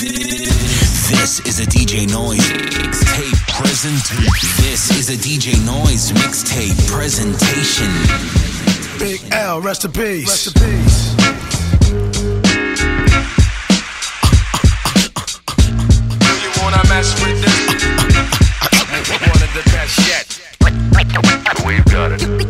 This is a DJ Noise mixtape presentation. This is a DJ Noise mixtape presentation. Big L, rest in peace. Rest in peace. You wanna mess with this? One of the best yet. We've got it.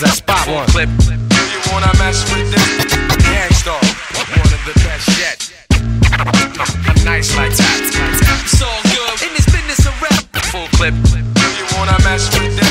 I spot one. Clip. Do you wanna mess with this? Gang Starr, one of the best yet. I'm nice like that. It's all good in this business of rap. Full clip. Do you wanna mess with this?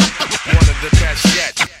the best yet.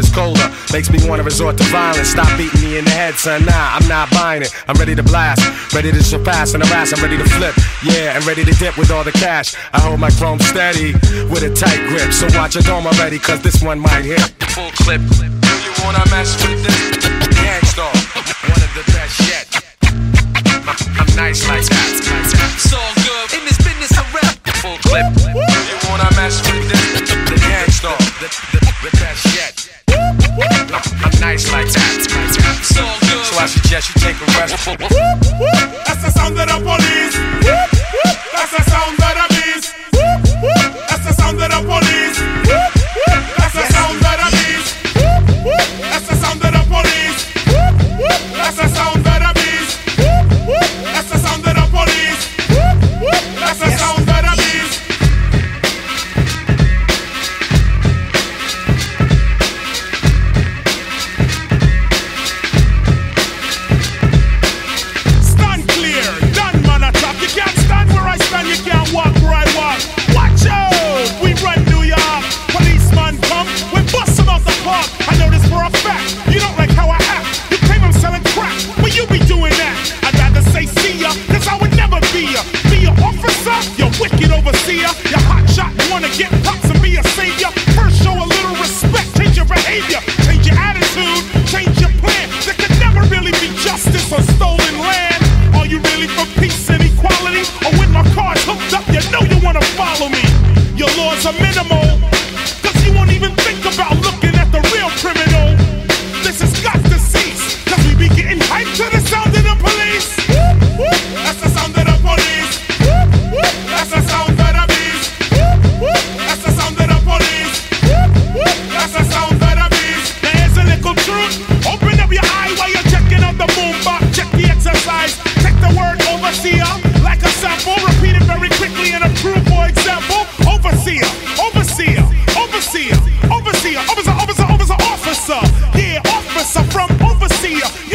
is colder. Makes me wanna resort to violence. Stop beating me in the head, son. Nah, I'm not buying it. I'm ready to blast. Ready to surpass and harass. I'm ready to flip. Yeah, and ready to dip with all the cash. I hold my chrome steady with a tight grip. So watch your dome already, cause this one might hit. Full clip. Do you wanna mess with this? Gang Starr, one of the best yet. I'm nice like that. It's all good in this business of rap. Full clip. Do you wanna mess with this? Suggest you take a rest. example, overseer, overseer, overseer, overseer, officer, officer, officer, officer. Yeah, officer from overseer.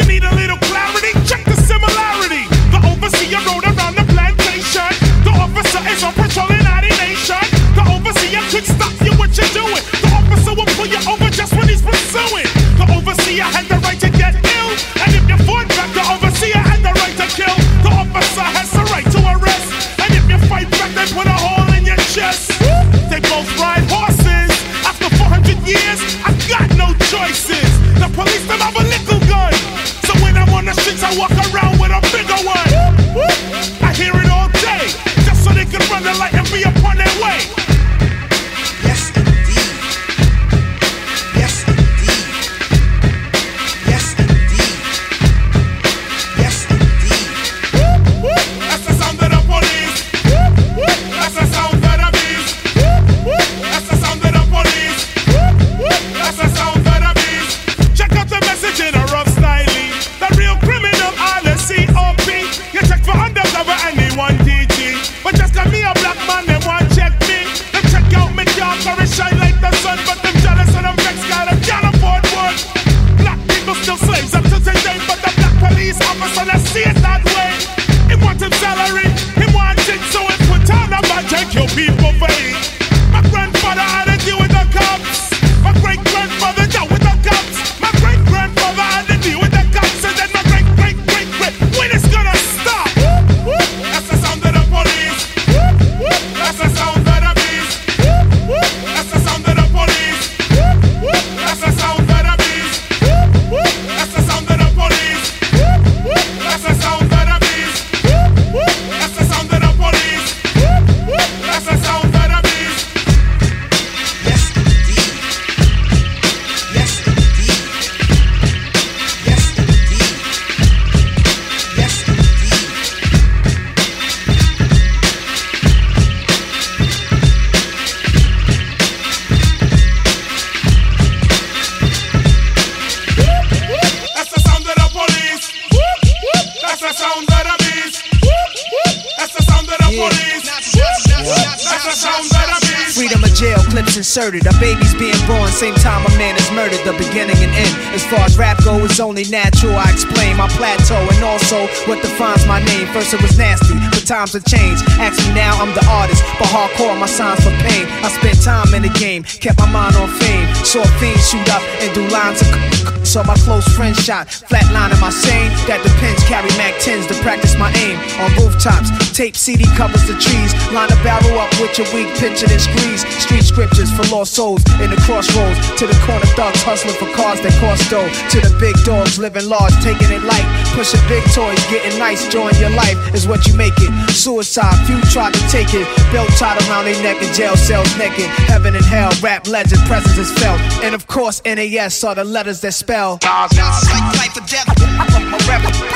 It's only natural. I explain my plateau and also what defines my name. First it was nasty, but times have changed. Ask me now, I'm the artist, but hardcore my signs for pain. I spent time in the game, kept my mind on fame. Saw fiends shoot up and do lines of. Saw my close friend shot, flatlining my sane. That depends, carry Mac 10s to practice my aim. On rooftops, tape CD covers the trees. Line a barrel up with your weak picture and squeeze. Street scriptures for lost souls in the crossroads. To the corner thugs hustling for cars that cost dough. To the big dogs living large, taking it light. Pushing big toys, getting nice, join your life is what you make it. Suicide, few tried to take it. Belt tied around their neck in jail cells naked. Heaven and hell, rap legend, presence is felt. And of course, NAS are the letters that spell. Not like life or death. My rap, my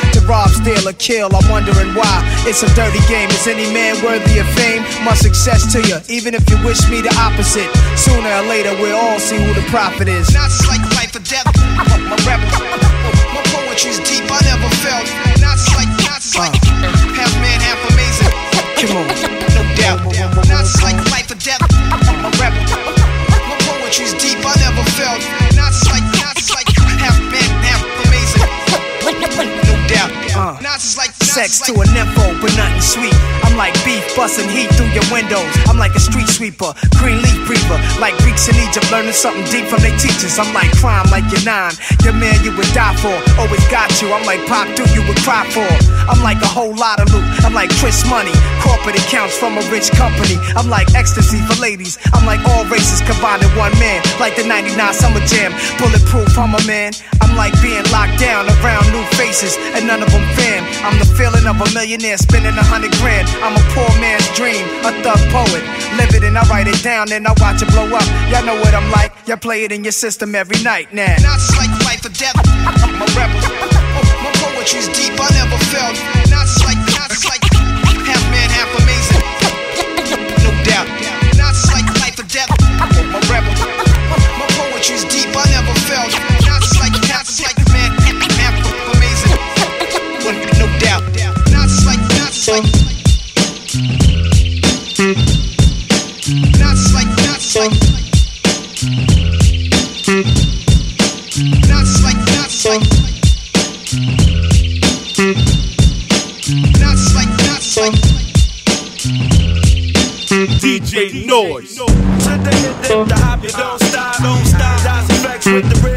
to rob, steal, or kill. I'm wondering why. It's a dirty game. Is any man worthy of fame? My success to you, even if you wish me the opposite. Sooner or later, we'll all see who the prophet is. Not just like life or death. My rap, my poetry's deep. I never felt. Not like, not like half man, half amazing. Come on, no doubt. Not just like life or death. My rap, my poetry's deep. I never felt. Not not like Uh, sex to a nympho, but nothing sweet. I'm like beef busting heat through your windows. I'm like a street sweeper, green leaf breather. Like Greeks in Egypt, learning something deep from their teachers. I'm like crime, like you're nine. Your man you would die for, always got you. I'm like pop, do you would cry for. I'm like a whole lot of loot. I'm like Chris Money, corporate accounts from a rich company. I'm like ecstasy for ladies. I'm like all races combined in one man. Like the 99 Summer Jam, bulletproof, I'm a man. I'm like being locked down around new faces and none of them fam. I'm the feeling of a millionaire spending a hundred grand. I'm a poor man's dream, a thug poet. Live it and I write it down and I watch it blow up. Y'all know what I'm like. Y'all play it in your system every night now. Not like life or death. I'm a rebel. My poetry's deep, I never felt. Nas is like, Nas is like, half man, half amazing. No doubt. Nas is like life or death. I'm a rebel. My poetry's deep, I never felt. DJ Noise. To the hip, hip, the hop, you don't stop, don't stop. That's effects with the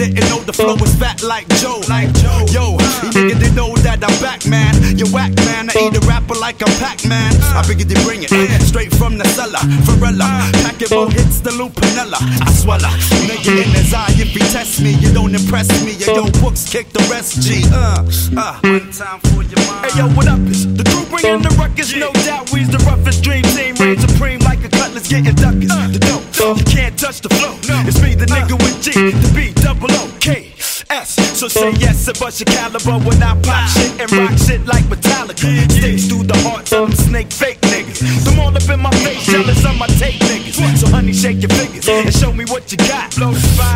didn't know, the flow is fat like Joe. Like Joe. Yo, you niggas they know that I'm back, man. You whack, man. I eat a rapper like a Pac-Man. I figured they bring it straight from the cellar. Varela, pack it, hits the lupinella. I swallow. Nigga in his eye, if he test me, you don't impress me. Yo, yo, books kick the rest, G. Uh, uh. One time for your mind. Hey yo, what up? It's the crew bringing the ruckus. No doubt, we's the roughest dream team. Reign supreme like a cutlass getting duckers. The dope, you can't touch the flow. No. It's me, the nigga with G, the B, double O, K, S. So say oh. yes and bust your caliber when I pop shit and rock shit like Metallica. Sticks through the hearts of them snake fake niggas. Them all up in my face, mm. jealous of my tape niggas. So honey, shake your fingers oh. and show me what you got.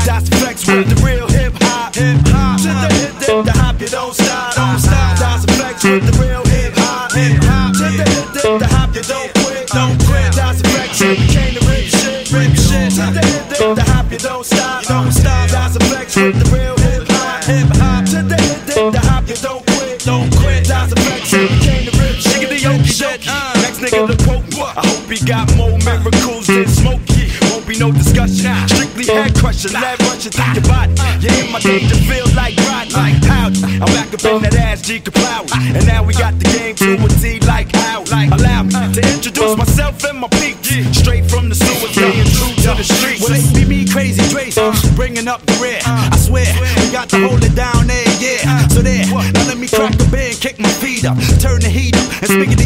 That's flex with mm. the real hip hop, hip hop. To the hip, hip, the hop, you don't stop, don't uh-huh. stop. That's flex with the real head crushing, lead rushing through your body. In my danger feel like Rodney. Howdy, I'm back up in that ass G Kapow. And now we got the game to a T like how. Allow me to introduce myself and my peeps. Straight from the sewer, staying true to the streets. Well, it be me, crazy Trace, uh. bringing up the rear. I swear, we got to hold it down there, yeah. So there, now let me crack the band, kick my feet up, turn the heat up, and spiggity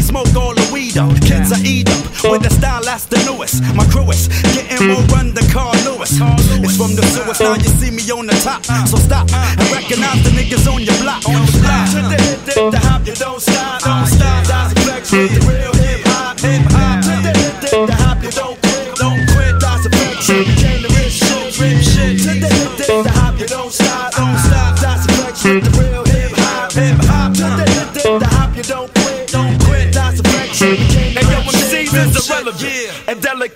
the. Kids I eat up with the style that's the newest. My crew is getting more run than Carl Lewis. It's from the sewers, now you see me on the top. So stop and recognize the niggas on your block. On the block. To the hip, hip, the hop, you don't stop, don't ah, stop. That's flex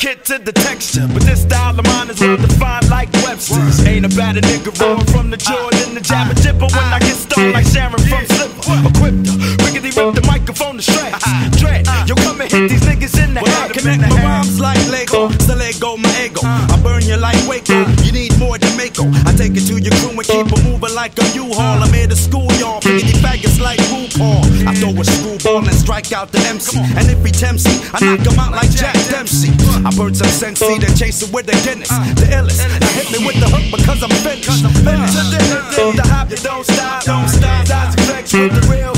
delicate to the texture. But this style of mine is well defined like Webster's. Ain't about a nigga rolling from the Jordan, the jabber jibber when I get stoned like Sharon from Sliver. Equipped to riggedy rip the microphone to stretch. Dread, yo, come and hit these niggas in the Well, I connect my rhymes like Lego, so let go my ego. I burn you like Waco. You need more Mako. I take it to your crew and keep it moving like a U-Haul. I'm here to school y'all, piggity faggots like I throw a screwball and strike out the MC. And if he tempts me, I knock him out like Jack Dempsey. I burn some sensei, then chase it with the Guinness. The illest. Now hit me with the hook because I'm finished. Uh, finished. To the hip, hip, the hop, you don't stop, don't stop. That's flex with the real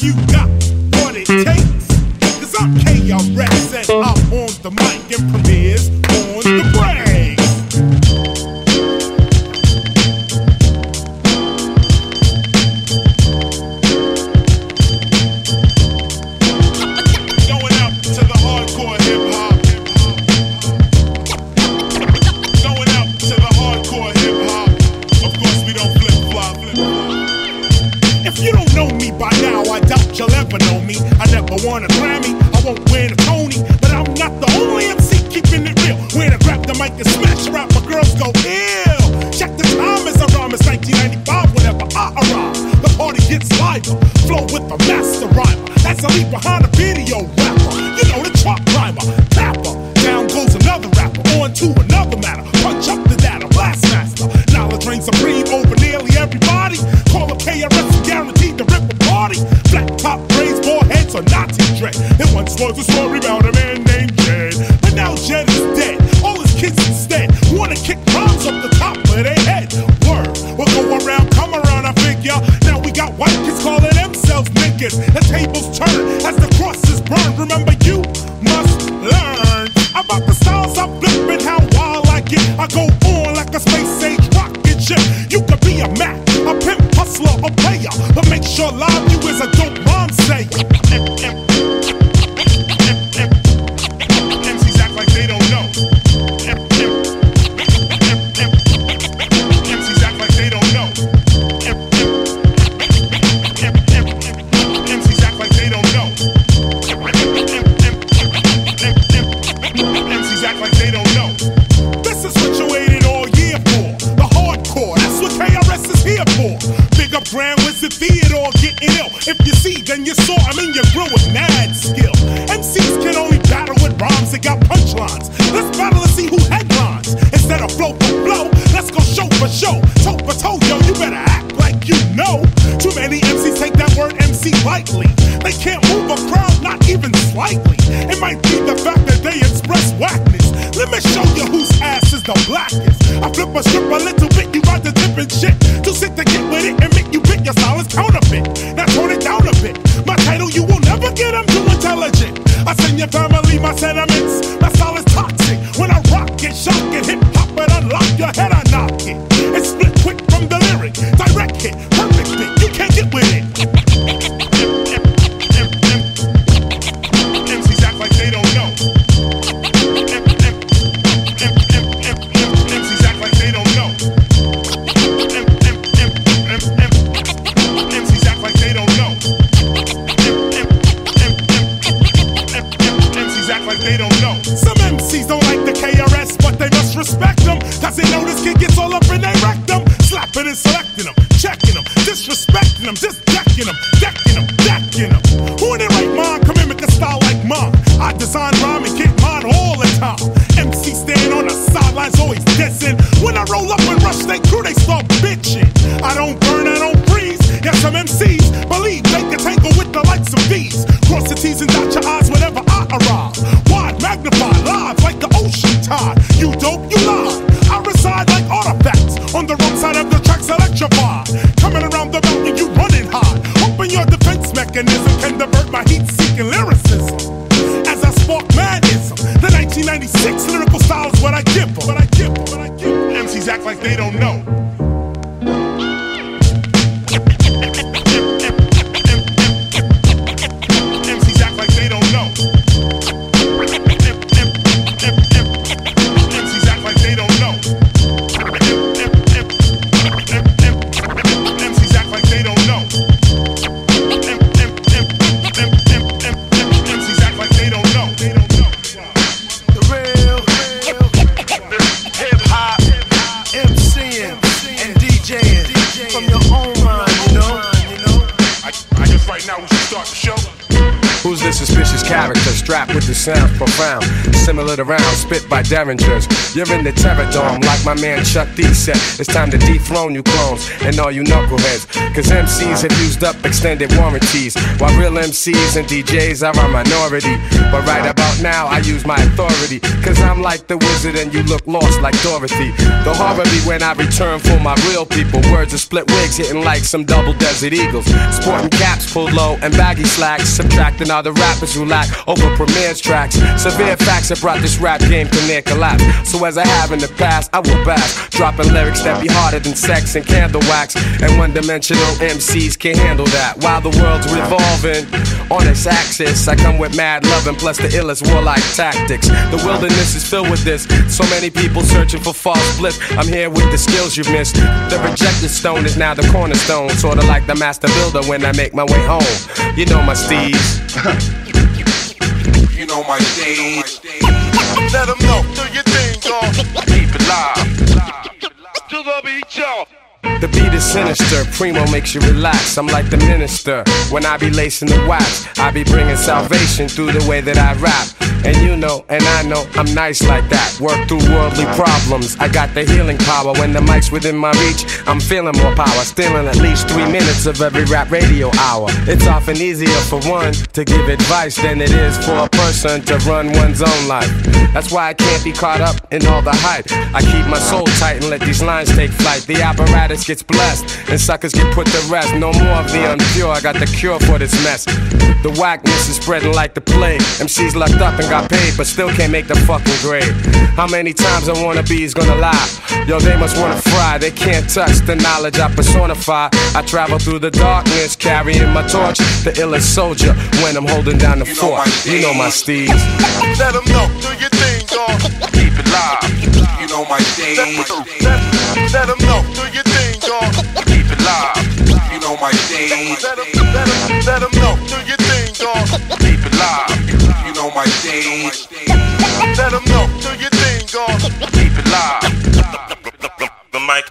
you got derringers. You're in the terror dome, my man Chuck D said, it's time to dethrone you clones and all you knuckleheads. Cause MCs have used up extended warranties, while real MCs and DJs are a minority. But right about now, I use my authority, cause I'm like the wizard and you look lost like Dorothy. The horror be when I return for my real people. Words of split wigs hitting like some double desert eagles. Sporting caps pulled low and baggy slacks, subtracting all the rappers who lack over Premier's tracks. Severe facts have brought this rap game to near collapse. So as I have in the past, I will back. Dropping lyrics that be harder than sex and candle wax. And one dimensional MCs can't handle that. While the world's revolving on its axis, I come with mad loving plus the illest warlike tactics. The wilderness is filled with this. So many people searching for false bliss. I'm here with the skills you've missed. The rejected stone is now the cornerstone. Sorta like the master builder when I make my way home. You know my steez. you know my steez. Let them know, do your thing, dog. Keep it live. To the beat, y'all. The beat is sinister, Primo makes you relax. I'm like the minister. When I be lacing the wax, I be bringing salvation through the way that I rap. And you know, and I know, I'm nice like that. Work through worldly problems. I got the healing power. When the mic's within my reach, I'm feeling more power. Stealing at least three minutes of every rap radio hour. It's often easier for one to give advice than it is for a person to run one's own life. That's why I can't be caught up in all the hype. I keep my soul tight and let these lines take flight. The apparatus gets blessed, and suckers get put to rest. No more of the unpure, I got the cure for this mess. The whackness is spreading like the plague. MCs locked up and got paid, but still can't make the fucking grade. How many times a wanna be is gonna lie? Yo, they must wanna fry, they can't touch the knowledge I personify. I travel through the darkness, carrying my torch, the illest soldier when I'm holding down the know fort. my You know my steez. steez. Let them know, do your thing, y'all. Keep it live. You know my stage. Let, let them know, do your thing, y'all. Keep it live. You know my stage. Let them, let them, let them know, do your thing, y'all. Keep it live. You know my stage. Let them know, do your thing, y'all. Keep it live. The mic.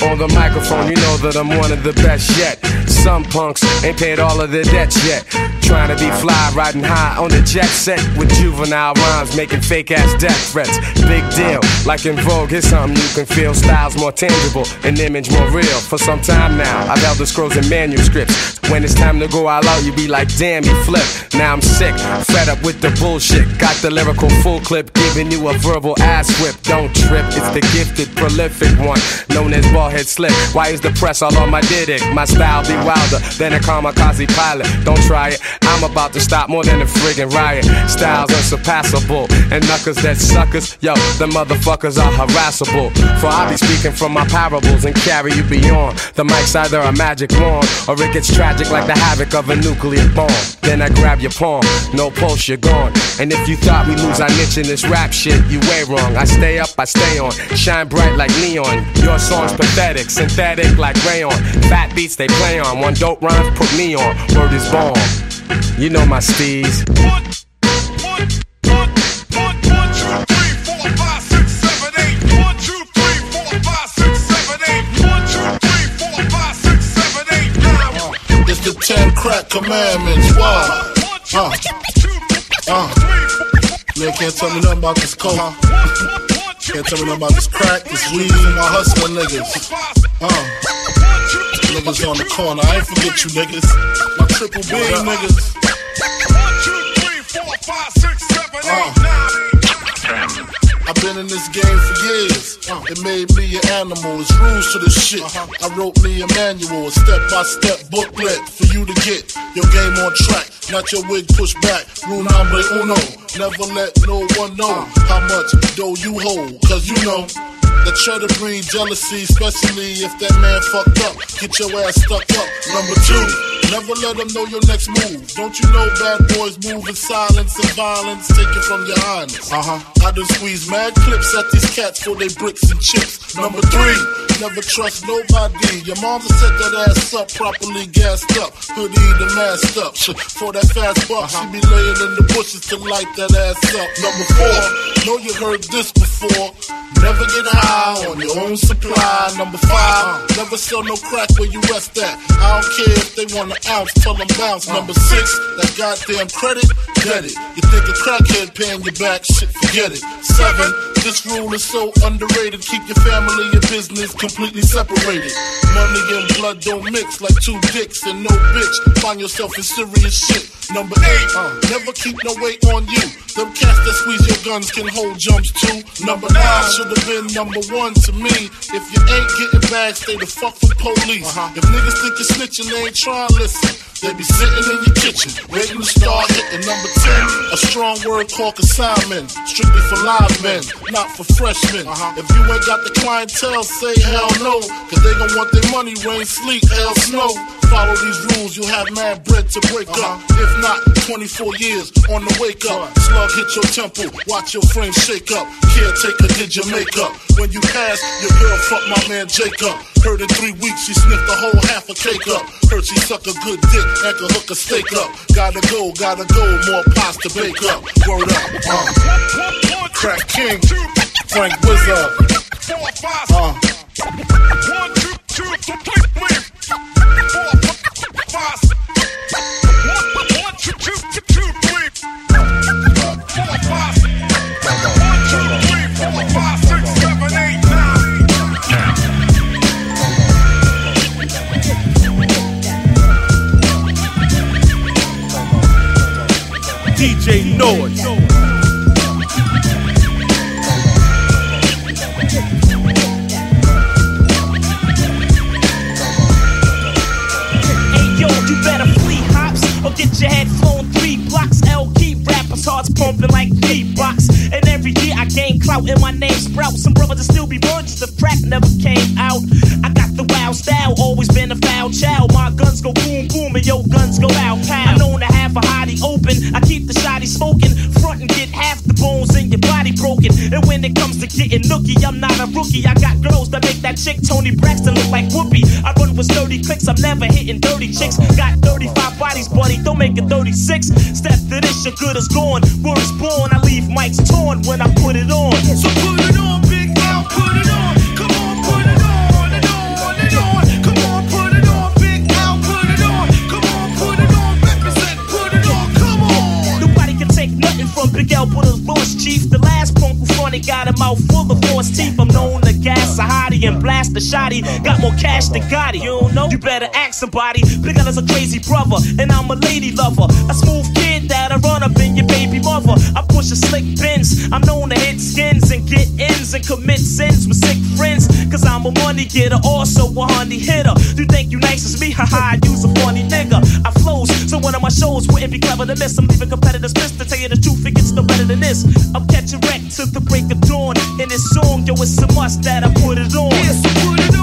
On the microphone, you know that I'm one of the best yet. Some punks ain't paid all of their debts yet. Trying to be fly, riding high on the jet set with juvenile rhymes, making fake ass death threats. Big deal, like in Vogue, here's something you can feel. Styles more tangible, an image more real. For some time now, I've held the scrolls and manuscripts. When it's time to go all out, you be like, damn, you flip. Now I'm sick, fed up with the bullshit. Got the lyrical full clip, giving you a verbal ass whip. Don't trip, it's the gifted, prolific one, known as Baldhead Slick. Why is the press all on my dick? My style be wilder than a kamikaze pilot. Don't try it, I'm about to stop more than a friggin' riot. Styles unsurpassable, and knuckers that suckers, yo, the motherfuckers are harassable. For I be speaking from my parables and carry you beyond. The mic's either a magic wand, or it gets tragic like the havoc of a nuclear bomb. Then I grab your palm, no pulse, you're gone. And if you thought we lose our niche in this rap shit, you way wrong. I stay up, I stay on, shine bright like neon. Your song's pathetic, synthetic like rayon. Fat beats they play on, one dope rhyme put me on. Word is born. You know my steez. One, one, one, one, one, two, three, four, five, six, seven, eight. One, two, three, four, five, six, seven, eight. One, two, three, four, five, six, seven, eight. Now, It's the ten crack commandments. Two, Uh. Uh. Man, can't tell me nothing about this coke. Can't tell me nothing about this crack, this weed, my hustling niggas. Uh. Niggas on the corner. I ain't forget you niggas. My triple B niggas. one, two, three, four, five, six, seven, eight, nine. I've been in this game for years. Uh-huh. It made me an animal. It's rules to this shit. Uh-huh. I wrote me a manual, a step by step booklet for you to get your game on track. Not your wig pushed back. Rule number uno. Never let no one know uh-huh. how much dough you hold. Cause you know. The cheddar breed jealousy, especially if that man fucked up. Get your ass stuck up. Number two, never let them know your next move. Don't you know bad boys move in silence and violence? Take it from your highness. Uh huh. I done squeeze mad clips at these cats for they bricks and chips. Number three, never trust nobody. Your mom's set that ass up, properly gassed up. Hoodie the masked up. For that fast buck, she be laying in the bushes to light that ass up. Number four, know you heard this before. Never get high on your own supply. Number five, never sell no crack where you rest at. I don't care if they want an ounce, tell them bounce. Number six, that goddamn credit, get it. You think a crackhead paying you back, shit, forget it. Seven, this rule is so underrated. Keep your family and business completely separated. Money and blood don't mix like two dicks and no bitch. Find yourself in serious shit. Number eight, uh, never keep no weight on you. Them cats that squeeze your guns can hold jumps too. Number nine should have been number one to me. If you ain't getting back, stay the fuck from police. If niggas think you're snitching, they ain't trying to listen. They be sitting in your kitchen, waiting to start hitting. Number 10, a strong word called consignment. Strictly for live men, not for freshmen. Uh-huh. If you ain't got the clientele, say hell no. Cause they gon' want their money, rain, sleet, hell, snow. Follow these rules, you'll have mad bread to break up. Uh-huh. If not, 24 years on the wake up. Slug hit your temple, watch your frame shake up. Caretaker did your makeup. When you pass, your girl fuck my man Jacob. Heard in three weeks she sniffed the whole half a cake up. Heard she suck a good dick and can hook a steak up. Gotta go, gotta go, more pots to bake up. Word up, uh. Crack King, Frank Wizard. Uh. One, two, two, three, four, five. One, two, two, two, three, DJ Noise. Hey yo, you better flee hops or get your head hearts pumping like beatbox. And every year I gain clout and my name sprout. Some brothers still be virgins, the crack never came out. I got the wild style, always been a foul child. My guns go boom boom and yo guns go out pow. I'm known to have a hottie open. I keep the shotty smoking, front and get half the bones in your body broken. And when it comes to getting nookie, I'm not a rookie. I got girls that make that chick Toni Braxton look like Whoopi. I run with 30 clicks, I'm never hitting dirty chicks. Got 35 bodies, buddy, don't make it 36. Step to this, your good as gone. Word is born, I leave mics torn when I put it on. So put it on, Big L, put it on. Come on, put it on and on and on. Come on, put it on, Big L, put it on. Come on, put it on, represent, put it on. Come on. Nobody can take nothing from Big L, but his Lewis Chief. The last punk who funny got a mouth full of false teeth. I'm known to gas a hottie and blast a shotty. Got more cash than Gotti. You don't know? You better ask somebody. Big L is a crazy brother, and I'm a lady lover. A smooth kid that'll run up in your baby mother. I push a slick Benz. I'm known to hit skins and get ins and commit sins with sick friends. Cause I'm a money getter, also a honey hitter. You think you nice as me? Haha, I use a funny nigga. I flows, so one of my shows wouldn't be clever to miss. I'm leaving competitors pissed to tell you the truth, it gets no better than this. I'm catching wreck to the break of dawn. In this song, yo, it's a must that I put it on. Put it on,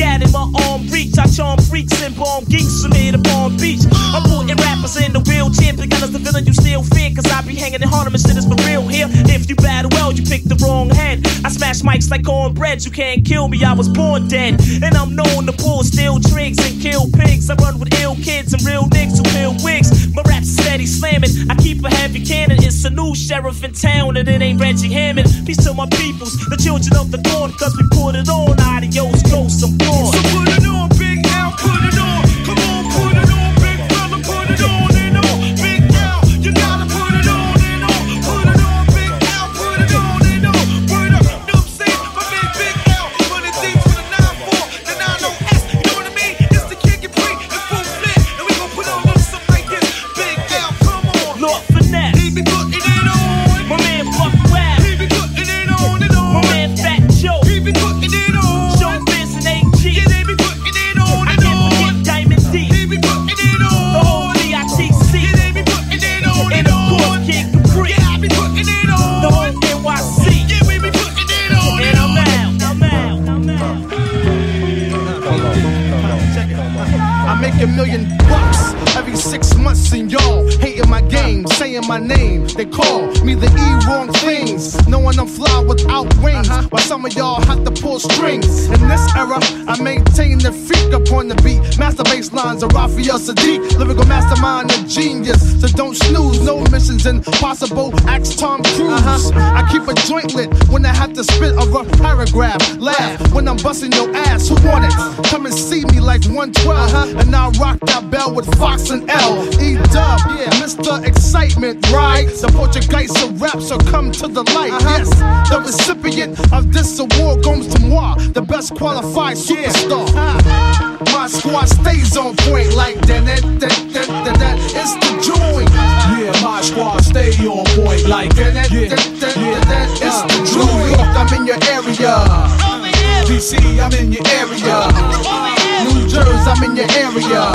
gat in my arm reach. I charm freaks and bomb geeks from here to Palm Beach. I'm putting rappers in the wheelchair. Because the villain you still fear. Cause I be hanging in Harlem and shit is for real here. If you battle well, you pick the wrong head. I smash mics like cornbread. You can't kill me, I was born dead. And I'm known to pull steel tricks and kill pigs. I run with ill kids and real niggas who peel wigs. My rap's steady slamming. I keep a heavy cannon. It's a new sheriff in town, and it ain't Reggie Hammond. Peace to my peoples, the children of the dawn, cause we put it on. Adios, ghosts, I'm gone. So impossible. Ask Tom Cruise. Uh-huh. I keep a joint lit when I have to spit a rough paragraph. Laugh when I'm busting your ass. Who want it? Come and see me like 112. Uh-huh. And I'll rock that bell with Fox and L. E dub, yeah, Mr. Excitement, right? The Portuguese of rap, so come to the light. Uh-huh. Yes, the recipient of this award goes to moi, the best qualified superstar. My squad stays on point like that, like yeah, yeah. that. It's the joint. York, I'm in your area. DC, I'm in your area. New Jersey, I'm in your area.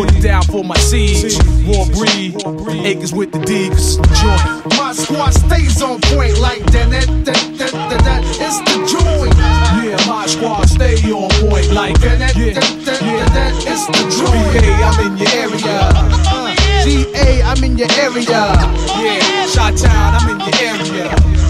put it down for my siege. Raw breed, acres with the D, cause the joint. My squad stays on point like that. that, that, that, that, that. It's the joint. Yeah, my squad stay on point like that. that. that, Yeah, that, that, yeah. that, It's the joint. BA, I'm in your area. Uh, GA, I'm in your area. Yeah, Shot Town, I'm in your area.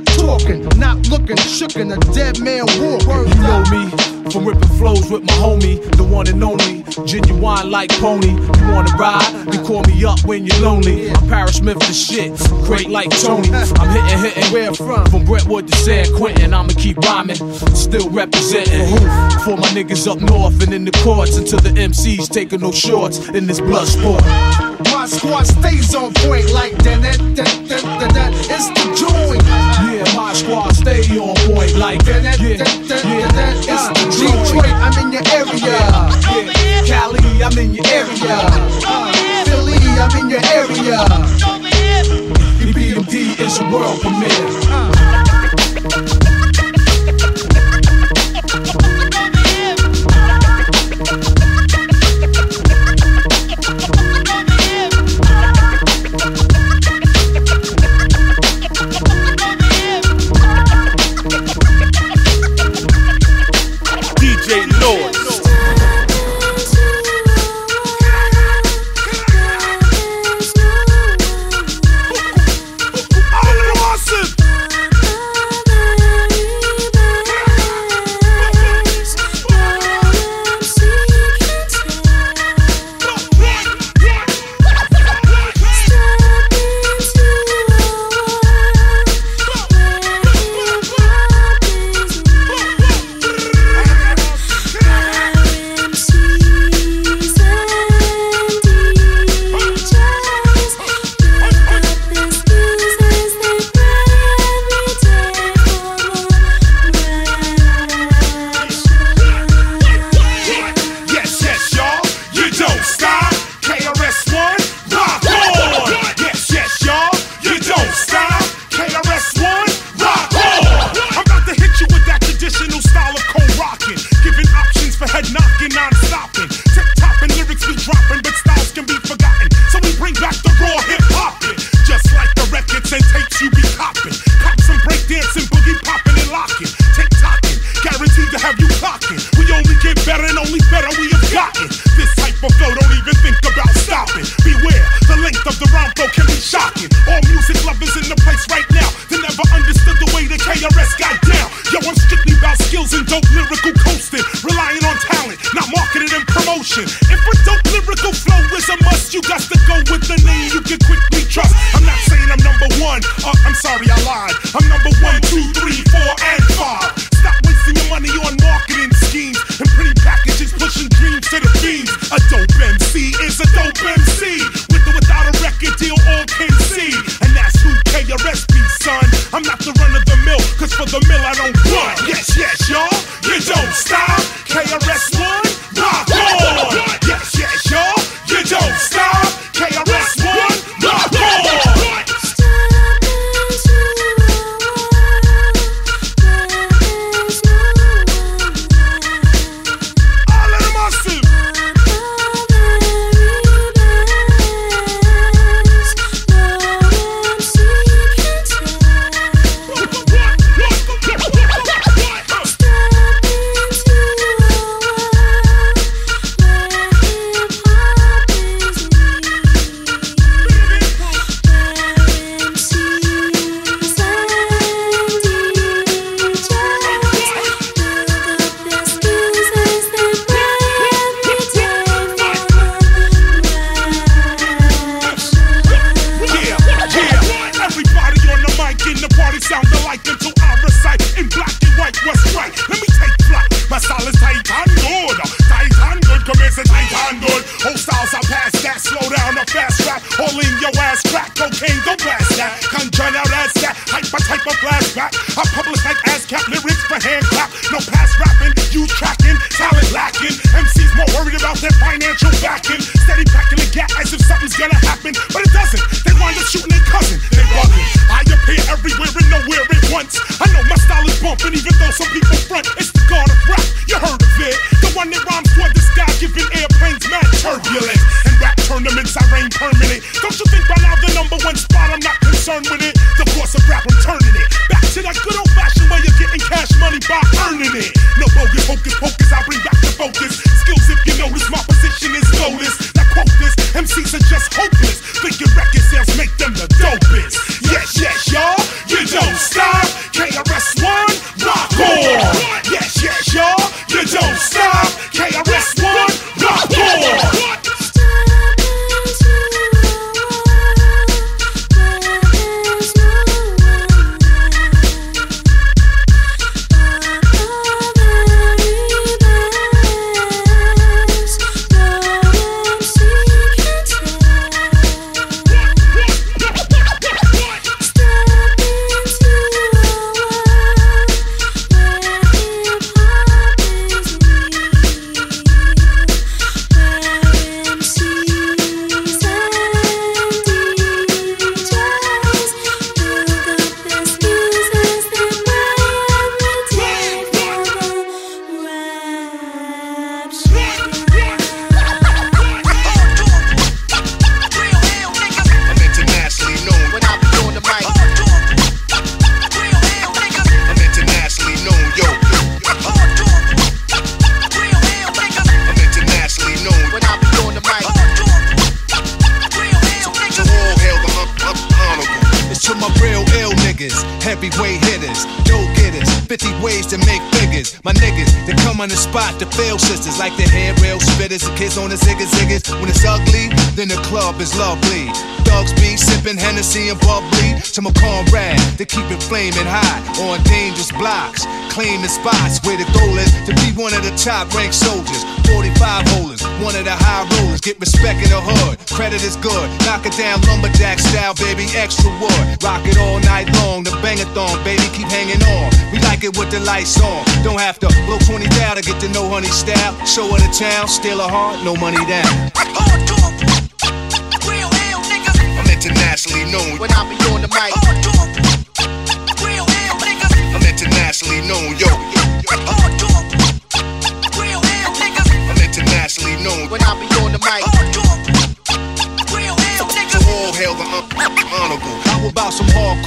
Talking, not looking, shookin' a dead man walk. You know me from ripping flows with my homie, the one and only. Genuine like pony. You wanna ride? You call me up when you're lonely. I'm Parrish Smith the shit, great like Tony. I'm hitting, hitting. Where from? From Brentwood to San Quentin. I'ma keep rhyming, still representing. For my niggas up north and in the courts until the MCs taking no shorts in this blood sport. My squad stays on point like that. that, that, that, that, that. It's the joint. Yeah, squad stay on point like that. Yeah, yeah. that. It's the Detroit. I'm in your area. Yeah, Cali, I'm in your area. Uh, Philly, I'm in your area. EPMD is a world premiere. Non-stopping. And Hennessy and bubbly. To my comrade, they keep it flaming hot on dangerous blocks, claiming spots where the goal is to be one of the top ranked soldiers. 45 holders, one of the high rollers, get respect in the hood. Credit is good, knock it down lumberjack style, baby, extra wood. Rock it all night long, the bangathon, baby, keep hanging on. We like it with the lights on. Don't have to blow 20 down to get to know honey style. Show her the town, steal a heart, no money down.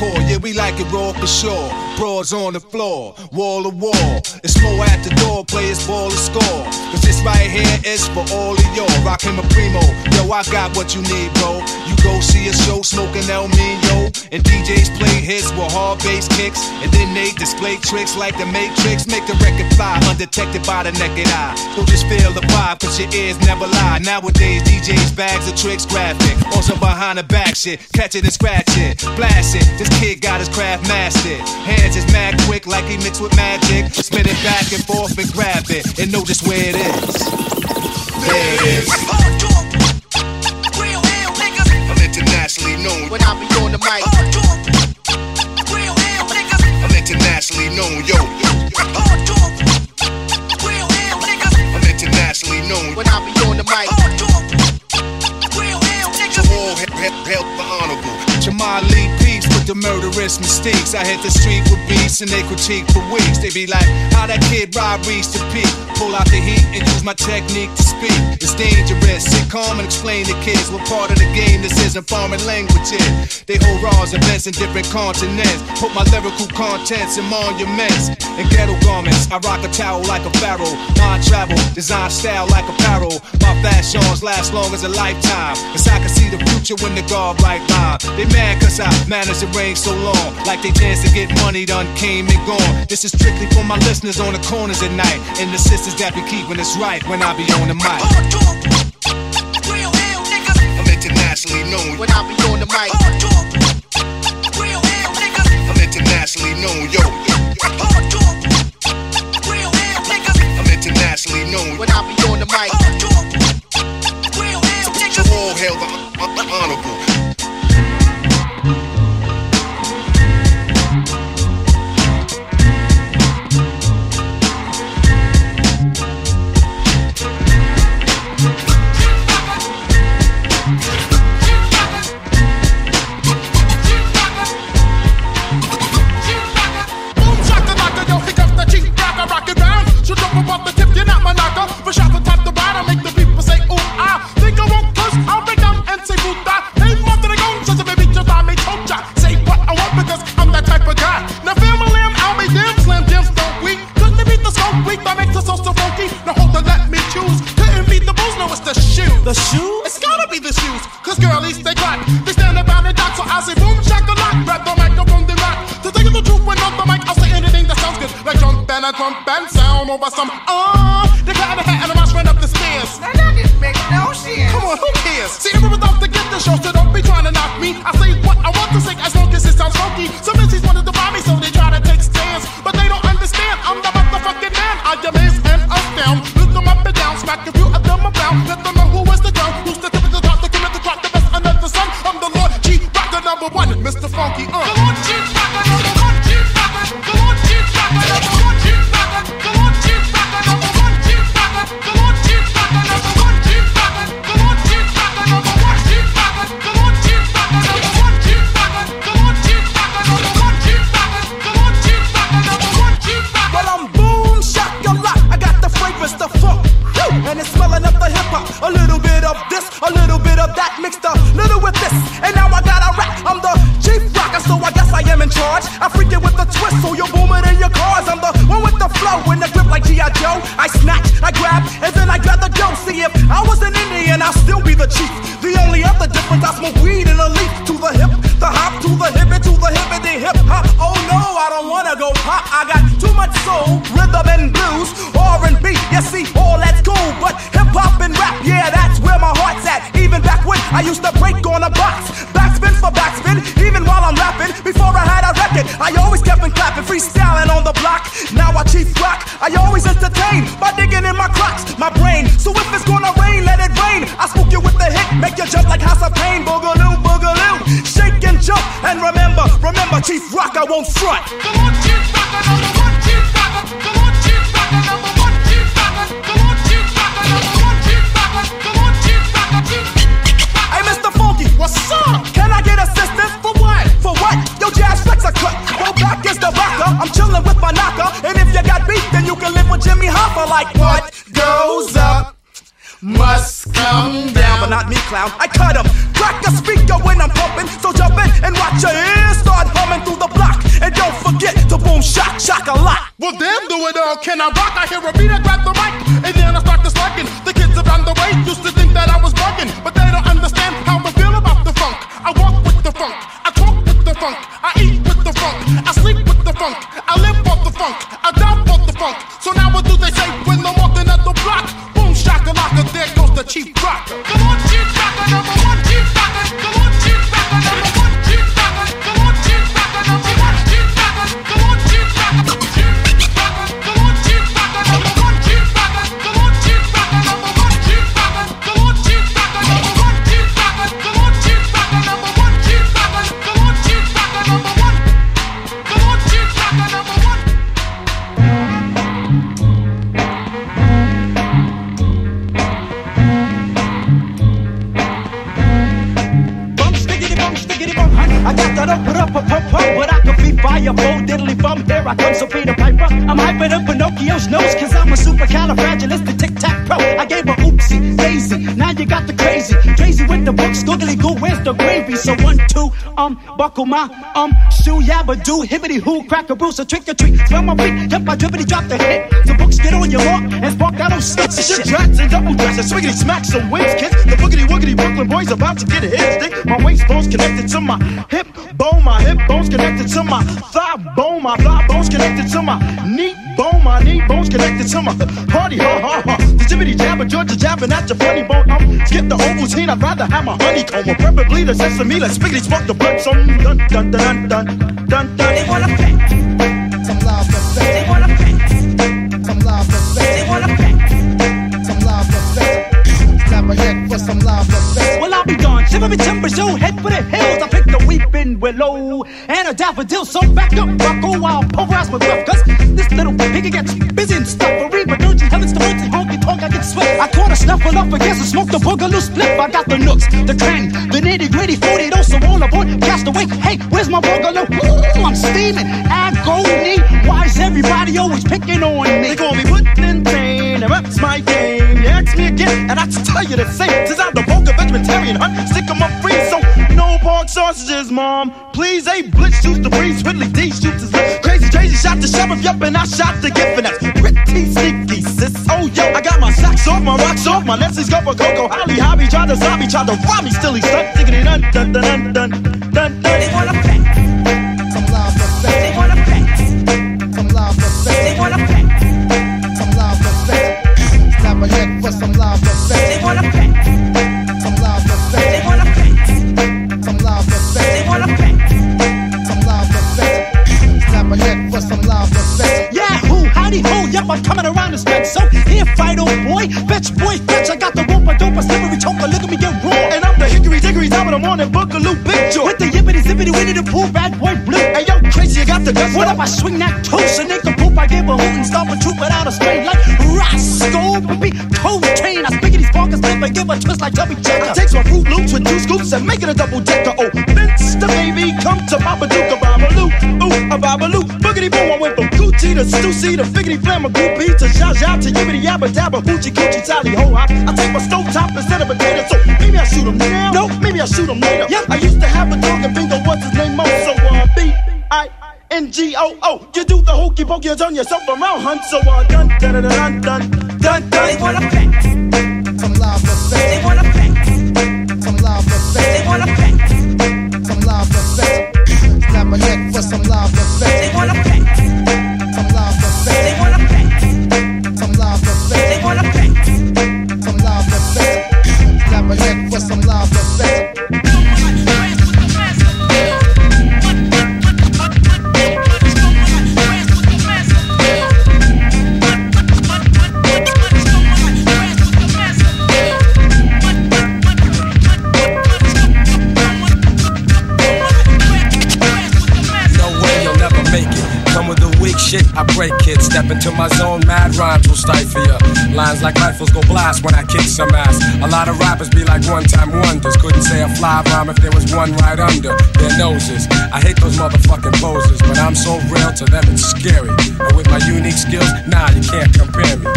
Hardcore? Yeah, we like it raw for sure. Broads on the floor, wall to wall. It's more at the door, players ball to score. Cause this right here is for all of y'all. Rockin' my primo. Yo, I got what you need, bro. You go see a show smoking El Mino. And DJs play hits with hard bass kicks. And then they display tricks like the Matrix. Make the record fly undetected by the naked eye. Don't just feel the vibe, cause your ears never lie. Nowadays, DJs bags of tricks graphic. Some behind the back shit. Catch it and scratch it. Blast it. This kid got his craft mastered. Hands is mad quick like he mixed with magic. Spin it back and forth and grab it. And know just where it is. There it is. I'm internationally known when I be on the mic. I'm internationally known, yo. I'm internationally known when I be on the mic. To all hail, hail, hail the honorable. Jamal Lee the murderous mistakes. I hit the street with beats and they critique for weeks. They be like, how that kid Rob reached the peak. Pull out the heat and use my technique to speak. It's dangerous. Sit calm and explain to kids what part of the game this is and foreign languages. They hold raws events in different continents. Put my lyrical contents in monuments and ghetto garments. I rock a towel like a pharaoh. Mind travel, design style like apparel. My fashions last long as a lifetime. Cause I can see the future when the guard right line. They mad cause I manage to reign so long. Like they dance to get money done came and gone. This is strictly for my listeners on the corners at night. And the sisters that be keeping us right when I be on the mic. I'm internationally known when I be on the mic. I'm internationally known, yo. I'm slacking. They the book's googly goo, where's the gravy? So one, two, um, buckle my, um, shoe, yabba do, hibbity hoo, crack a bruise, a trick or treat, smell my beat, I my dribbity, drop the hit. The books get on your heart and spark that those sticks and shit. Rats and double dress and swiggity smacks some wings, kids. The boogity woogity Brooklyn boys about to get a hit stick. My waist bone's connected to my hip bone, my hip bone's connected to my thigh bone, my thigh bone's connected to my knee bone. My knee bones connected to my party. Ha ha ha. The jibbity jabber, Georgia jabbing at your funny bone. I'm skip the whole routine. I'd rather have my honeycomb or preferably the sesame. Let's spiggity smoke the blunts on. Dun dun dun dun dun dun. They wanna. willow and a daffodil. So back up, buckle, I'll pulverize my glove. Cause this little piggy gets busy and stuff. But don't you heavens to wait honky tonk, I get sweat. I caught a snuffle up against a smoke, the boogaloo split. I got the nooks, the cranny, the nitty gritty, 40 dose, so all aboard, cast away. Hey, where's my boogaloo? Ooh, I'm steaming, agony. Why is everybody always picking on me? They call me Woodland pain, and that's my game. You ask me again, and I tell you the same. Since I'm the vulgar vegetarian, hunt, stick 'em up free pork sausages, mom. Please, they blitz shoots the breeze, Ridley D shoots his lips. Crazy, crazy, shot the sheriff, yup, and I shot the gift, and that's pretty sneaky, sis. Oh, yo, I got my socks off, my rocks off, my Leslie's go for Coco. Holly, hobby, try to zombie, try to rob me, still he stuck, diggity dun dun dun dun dun dun. dun. I'm fence. So here, fight, old boy, bitch, boy, bitch, I got the rope, I don't slippery choker, look at me get raw. And I'm the hickory dickory top of the morning boogaloo big joy. With the yippity zippity winnie to pull bad boy blue. Hey yo, crazy, you got the guts. What if I swing that toast and make a poop? I give a hoot and stomp a troop without a strain like Roscoe. Be toe train, I speak these bonkers, flip and give a twist like Chubby Checker. I take some Fruit Loops with two scoops and make it a double decker. Oh, Vince the baby, come to Babadook, a Babaloo. Ooh, a Babaloo. Boogity boom, I went from Gucci to Stussy to Figgity Flamma Goopy to Zha Zha to Yibbity Yabba Dabba Hoochie Coochie Tally Ho Hop. I take my stove top instead of a potato, so maybe I shoot 'em now. No, maybe I shoot 'em later. Yep. I used to have a dog and bingo, what's his name? Mo, so uh, B I. N-G-O-O, you do the hokey pokey, you turn yourself around, hun. So uh, dun dun dun dun dun dun dun. They wanna flex, Some live effects. they wanna flex, Some live effects. they wanna flex, Some live effects. Snap a neck for some live they effects. wanna flex, into my zone, mad rhymes will stifle ya. Lines like rifles go blast when I kick some ass. A lot of rappers be like one time wonders. Couldn't say a fly rhyme if there was one right under their noses. I hate those motherfucking poses, but I'm so real to them it's scary. And with my unique skills, nah, you can't compare me.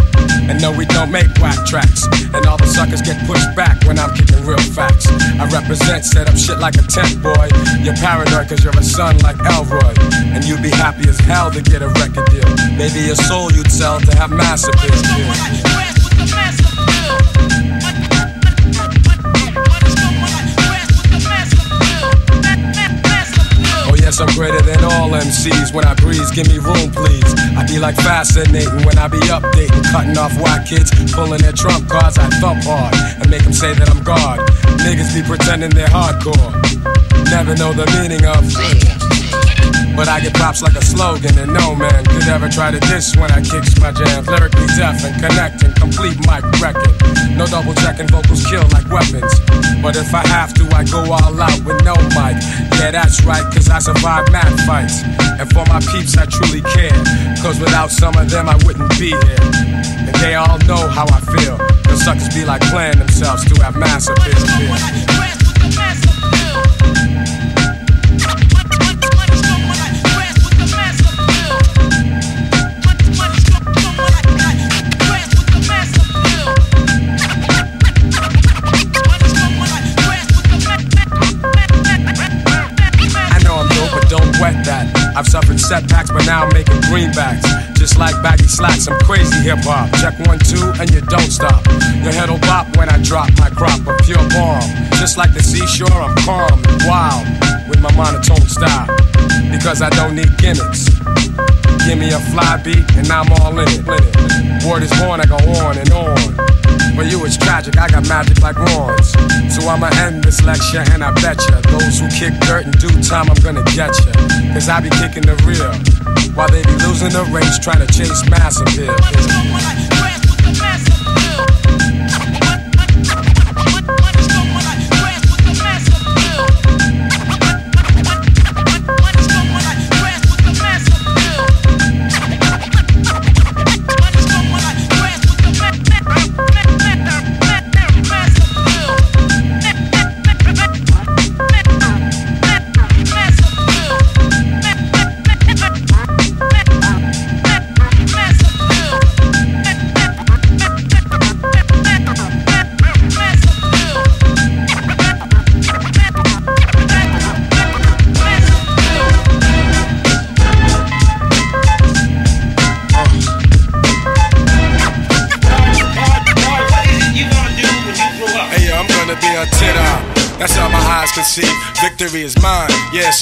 And no, we don't make whack tracks. And all the suckers get pushed back when I'm kicking real facts. I represent, set up shit like a tent boy. You're paranoid cause you're a son like Elroy. And you'd be happy as hell to get a record deal. Maybe your soul you'd sell to have mass appeal. Oh yes, I'm greater than all MCs. When I breeze, give me room, please. I be like fascinating when I be updating, cutting off white kids, pulling their trump cards. I thump hard and make them say that I'm God. Niggas be pretending they're hardcore, never know the meaning of. But I get props like a slogan, and no man could ever try to diss when I kicks my jams. Lyrically deaf and connecting, complete mic record. No double checking, vocals kill like weapons. But if I have to, I go all out with no mic. Yeah, that's right, cause I survive mad fights. And for my peeps, I truly care. Cause without some of them, I wouldn't be here. And they all know how I feel. The suckers be like playing themselves to have massive appeal. I've suffered setbacks, but now I'm making greenbacks. Just like baggy slacks, I'm crazy hip hop. Check one, two, and you don't stop. Your head'll bop when I drop my crop of pure bomb. Just like the seashore, I'm calm and wild with my monotone style. Because I don't need gimmicks. Give me a fly beat, and I'm all in it. Word is born, I go on and on. For you it's tragic, I got magic like Ron's. So I'ma end this lecture and I bet ya Those who kick dirt in due time, I'm gonna get ya. Cause I be kicking the real While they be losing the race trying to chase mass appeal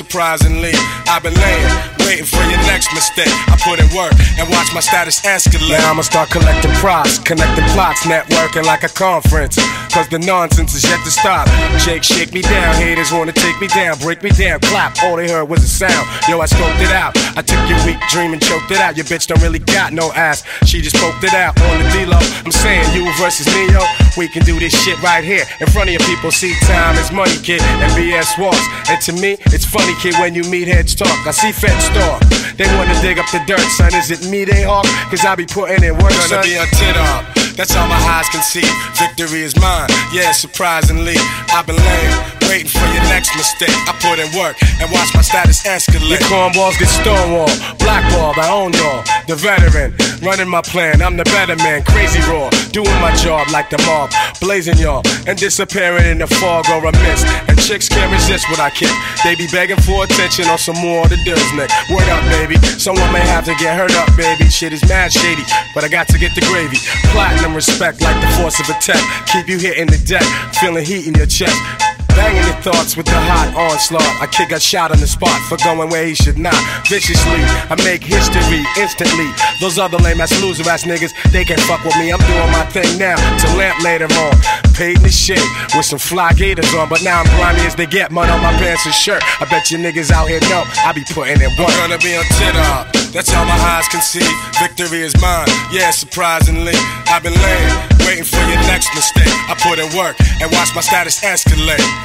surprisingly. I've been laying waiting for your next mistake. I put in work and watch my status escalate. Now I'ma start collecting props, connecting plots, networking like a conference. Cause the nonsense is yet to stop. Jake, shake me down. Haters wanna take me down, break me down, clap. All they heard was a sound. Yo, I scoped it out. I took your weak dream and choked it out. Your bitch don't really got no ass. She just poked it out on the D-Lo. I'm saying you versus me, yo. We can do this shit right here. In front of your people, see time is money, kid, and BS walks. And to me, it's funny, kid, when you meet heads talk. I see feds talk. They wanna dig up the dirt, son. Is it me they hawk? Cause I be putting in work, Gonna son. be a tit up. That's all my eyes can see. Victory is mine. Yeah, surprisingly, I've been lame, waiting for your next mistake. I put in work and watch my status escalate. Your cornballs get stonewalled, blackballed, I own y'all. The veteran, running my plan, I'm the better man. Crazy raw, doing my job like the mob, blazing y'all and disappearing in the fog or a mist. And chicks can't resist what I kick. They be begging for attention on some more of the Nick. Word up, baby. Someone may have to get hurt up, baby. Shit is mad shady, but I got to get the gravy. Platinum respect like the force of a attack. Keep you hitting the deck, feeling heat in your chest. Banging your thoughts with the hot onslaught. I kick a shot on the spot for going where he should not. Viciously, I make history instantly. Those other lame ass loser ass niggas, they can't fuck with me. I'm doing my thing now to lamp later on. Paid the shit with some fly gators on, but now I'm grimy as they get. Mud on my pants and shirt. I bet you niggas out here know I be putting in work. I'm gonna be on tit up. That's all my eyes can see. Victory is mine. Yeah, surprisingly, I've been laying, waiting for your next mistake. I put in work and watch my status escalate.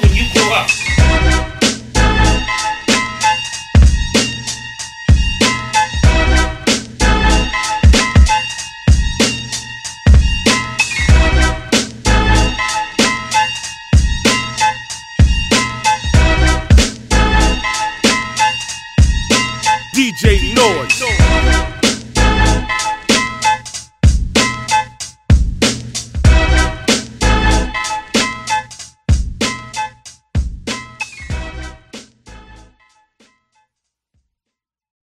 DJ Noise.